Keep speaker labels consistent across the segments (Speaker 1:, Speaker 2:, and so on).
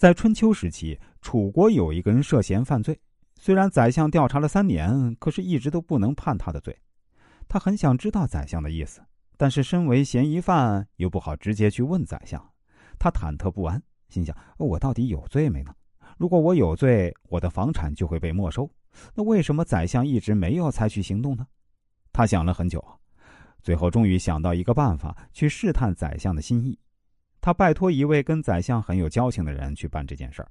Speaker 1: 在春秋时期，楚国有一个人涉嫌犯罪，虽然宰相调查了三年，可是一直都不能判他的罪。他很想知道宰相的意思，但是身为嫌疑犯，又不好直接去问宰相。他忐忑不安，心想：我到底有罪没呢？如果我有罪，我的房产就会被没收。那为什么宰相一直没有采取行动呢？他想了很久，最后终于想到一个办法，去试探宰相的心意。他拜托一位跟宰相很有交情的人去办这件事儿。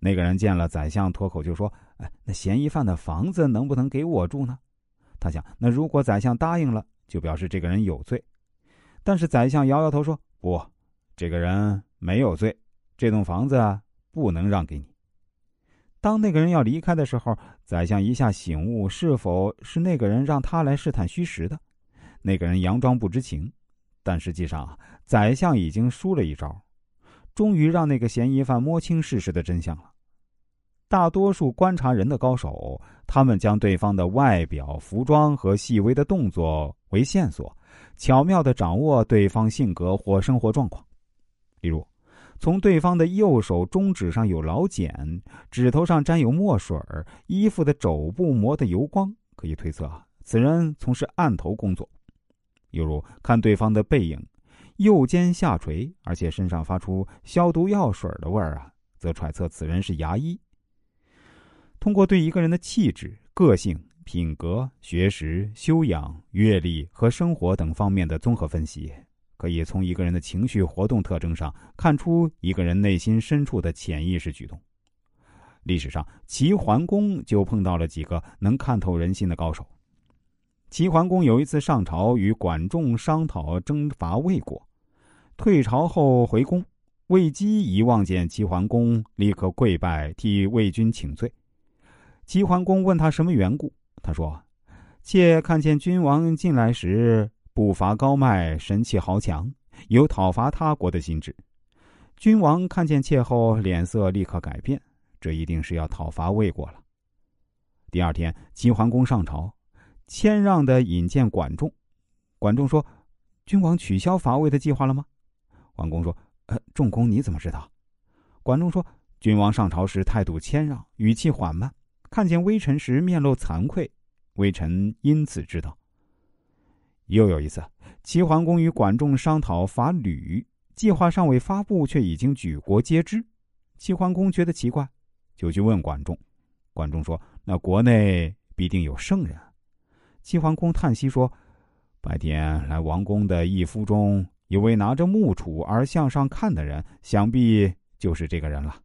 Speaker 1: 那个人见了宰相，脱口就说：“哎，那嫌疑犯的房子能不能给我住呢？”他想，那如果宰相答应了，就表示这个人有罪。但是宰相摇摇头说：“不，这个人没有罪，这栋房子不能让给你。”当那个人要离开的时候，宰相一下醒悟，是否是那个人让他来试探虚实的？那个人佯装不知情，但实际上，宰相已经输了一招，终于让那个嫌疑犯摸清事实的真相了。大多数观察人的高手，他们将对方的外表、服装和细微的动作为线索，巧妙的掌握对方性格或生活状况，例如。从对方的右手中指上有老茧，指头上沾有墨水衣服的肘部磨得油光，可以推测此人从事案头工作。犹如看对方的背影，右肩下垂，而且身上发出消毒药水的味儿啊，则揣测此人是牙医。通过对一个人的气质、个性、品格、学识、修养、阅历和生活等方面的综合分析。可以从一个人的情绪活动特征上看出一个人内心深处的潜意识举动。历史上，齐桓公就碰到了几个能看透人心的高手。齐桓公有一次上朝与管仲商讨征伐魏国，退朝后回宫，魏姬一望见齐桓公，立刻跪拜替魏军请罪。齐桓公问他什么缘故，他说：“妾看见君王进来时。”步伐高迈，神气豪强，有讨伐他国的心志。君王看见妾后，脸色立刻改变，这一定是要讨伐魏国了。第二天，齐桓公上朝，谦让的引荐管仲。管仲说：“君王取消伐魏的计划了吗？”桓公说：“呃，仲公你怎么知道？”管仲说：“君王上朝时态度谦让，语气缓慢，看见微臣时面露惭愧，微臣因此知道。”又有一次，齐桓公与管仲商讨伐吕，计划尚未发布，却已经举国皆知。齐桓公觉得奇怪，就去问管仲。管仲说：“那国内必定有圣人。”齐桓公叹息说：“白天来王宫的一夫中，有位拿着木杵而向上看的人，想必就是这个人了。”